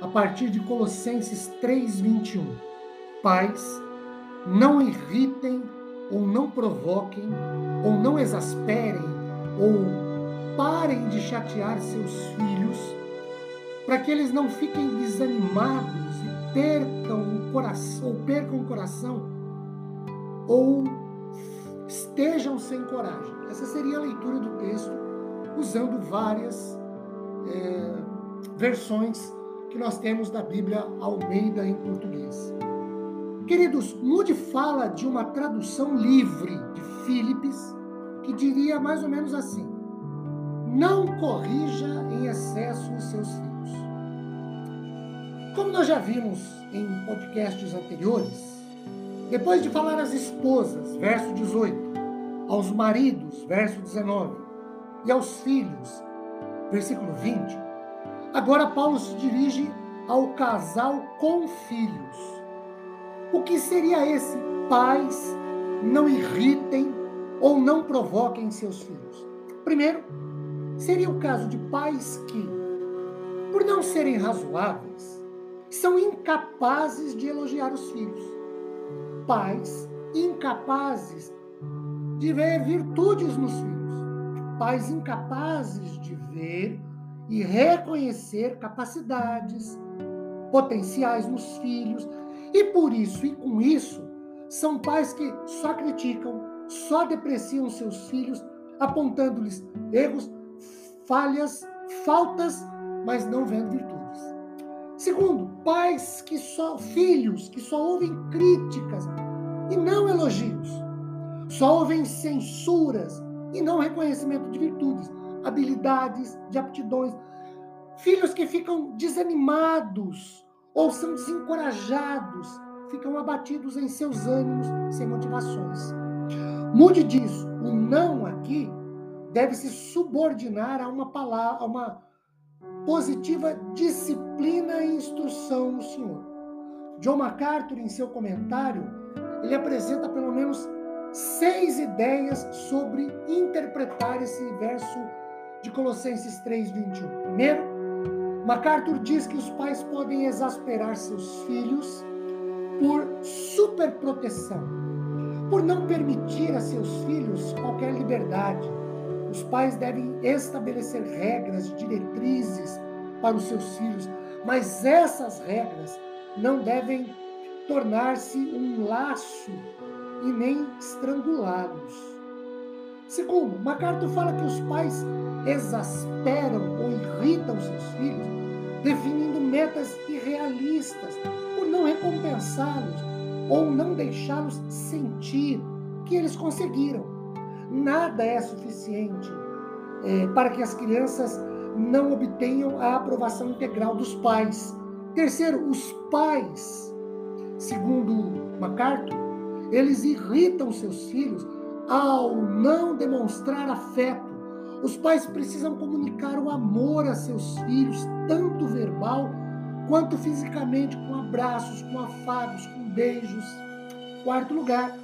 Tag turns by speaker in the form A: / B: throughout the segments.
A: a partir de Colossenses 3:21. Pais, não irritem ou não provoquem ou não exasperem ou parem de chatear seus filhos, para que eles não fiquem desanimados e percam o coração, ou percam o coração ou estejam sem coragem. Essa seria a leitura do texto usando várias é, versões que nós temos da Bíblia Almeida em português. Queridos, Moody fala de uma tradução livre de Philips que diria mais ou menos assim: Não corrija em excesso os seus filhos. Como nós já vimos em podcasts anteriores, depois de falar às esposas, verso 18, aos maridos, verso 19, e aos filhos, versículo 20, Agora Paulo se dirige ao casal com filhos. O que seria esse? Pais não irritem ou não provoquem seus filhos. Primeiro, seria o caso de pais que, por não serem razoáveis, são incapazes de elogiar os filhos. Pais incapazes de ver virtudes nos filhos. Pais incapazes de ver e reconhecer capacidades, potenciais nos filhos. E por isso e com isso, são pais que só criticam, só depreciam seus filhos, apontando-lhes erros, falhas, faltas, mas não vendo virtudes. Segundo, pais que só filhos que só ouvem críticas e não elogios. Só ouvem censuras e não reconhecimento de virtudes habilidades, de aptidões. Filhos que ficam desanimados ou são desencorajados, ficam abatidos em seus ânimos, sem motivações. Mude disso. O não aqui deve se subordinar a uma palavra, a uma positiva disciplina e instrução no Senhor. John MacArthur, em seu comentário, ele apresenta pelo menos seis ideias sobre interpretar esse verso de Colossenses 3:21. Primeiro, MacArthur diz que os pais podem exasperar seus filhos por superproteção, por não permitir a seus filhos qualquer liberdade. Os pais devem estabelecer regras, diretrizes para os seus filhos, mas essas regras não devem tornar-se um laço e nem estrangulá-los. Segundo, MacArthur fala que os pais exasperam ou irritam seus filhos, definindo metas irrealistas por não recompensá-los ou não deixá-los sentir que eles conseguiram. Nada é suficiente é, para que as crianças não obtenham a aprovação integral dos pais. Terceiro, os pais, segundo MacArthur, eles irritam seus filhos ao não demonstrar afeto. Os pais precisam comunicar o amor a seus filhos, tanto verbal quanto fisicamente, com abraços, com afagos, com beijos. Quarto lugar,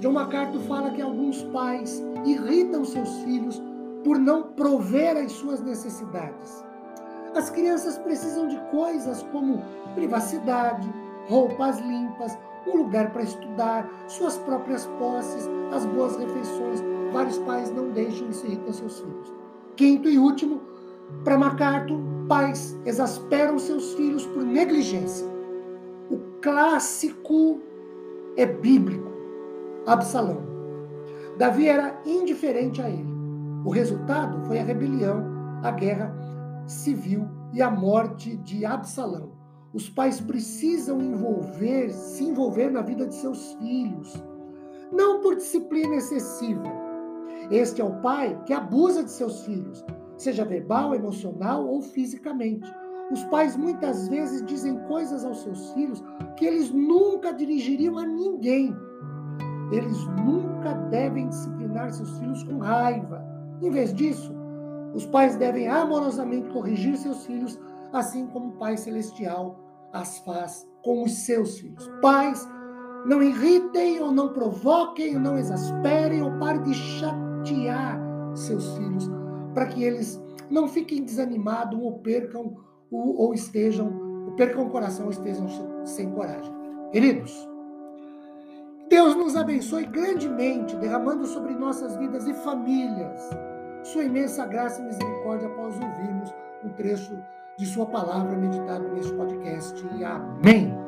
A: John MacArthur fala que alguns pais irritam seus filhos por não prover as suas necessidades. As crianças precisam de coisas como privacidade, roupas limpas, um lugar para estudar, suas próprias posses, as boas refeições. Vários pais não deixam isso irritar seus filhos. Quinto e último, para MacArthur, pais exasperam seus filhos por negligência. O clássico é bíblico. Absalão. Davi era indiferente a ele. O resultado foi a rebelião, a guerra civil e a morte de Absalão. Os pais precisam envolver, se envolver na vida de seus filhos, não por disciplina excessiva. Este é o pai que abusa de seus filhos, seja verbal, emocional ou fisicamente. Os pais muitas vezes dizem coisas aos seus filhos que eles nunca dirigiriam a ninguém. Eles nunca devem disciplinar seus filhos com raiva. Em vez disso, os pais devem amorosamente corrigir seus filhos, assim como o Pai Celestial as faz com os seus filhos. Pais, não irritem ou não provoquem ou não exasperem ou parem de chatear seus filhos para que eles não fiquem desanimados ou percam ou, ou estejam, ou percam o coração ou estejam sem coragem. Queridos, Deus nos abençoe grandemente, derramando sobre nossas vidas e famílias sua imensa graça e misericórdia após ouvirmos um trecho de sua palavra meditado neste podcast. Amém.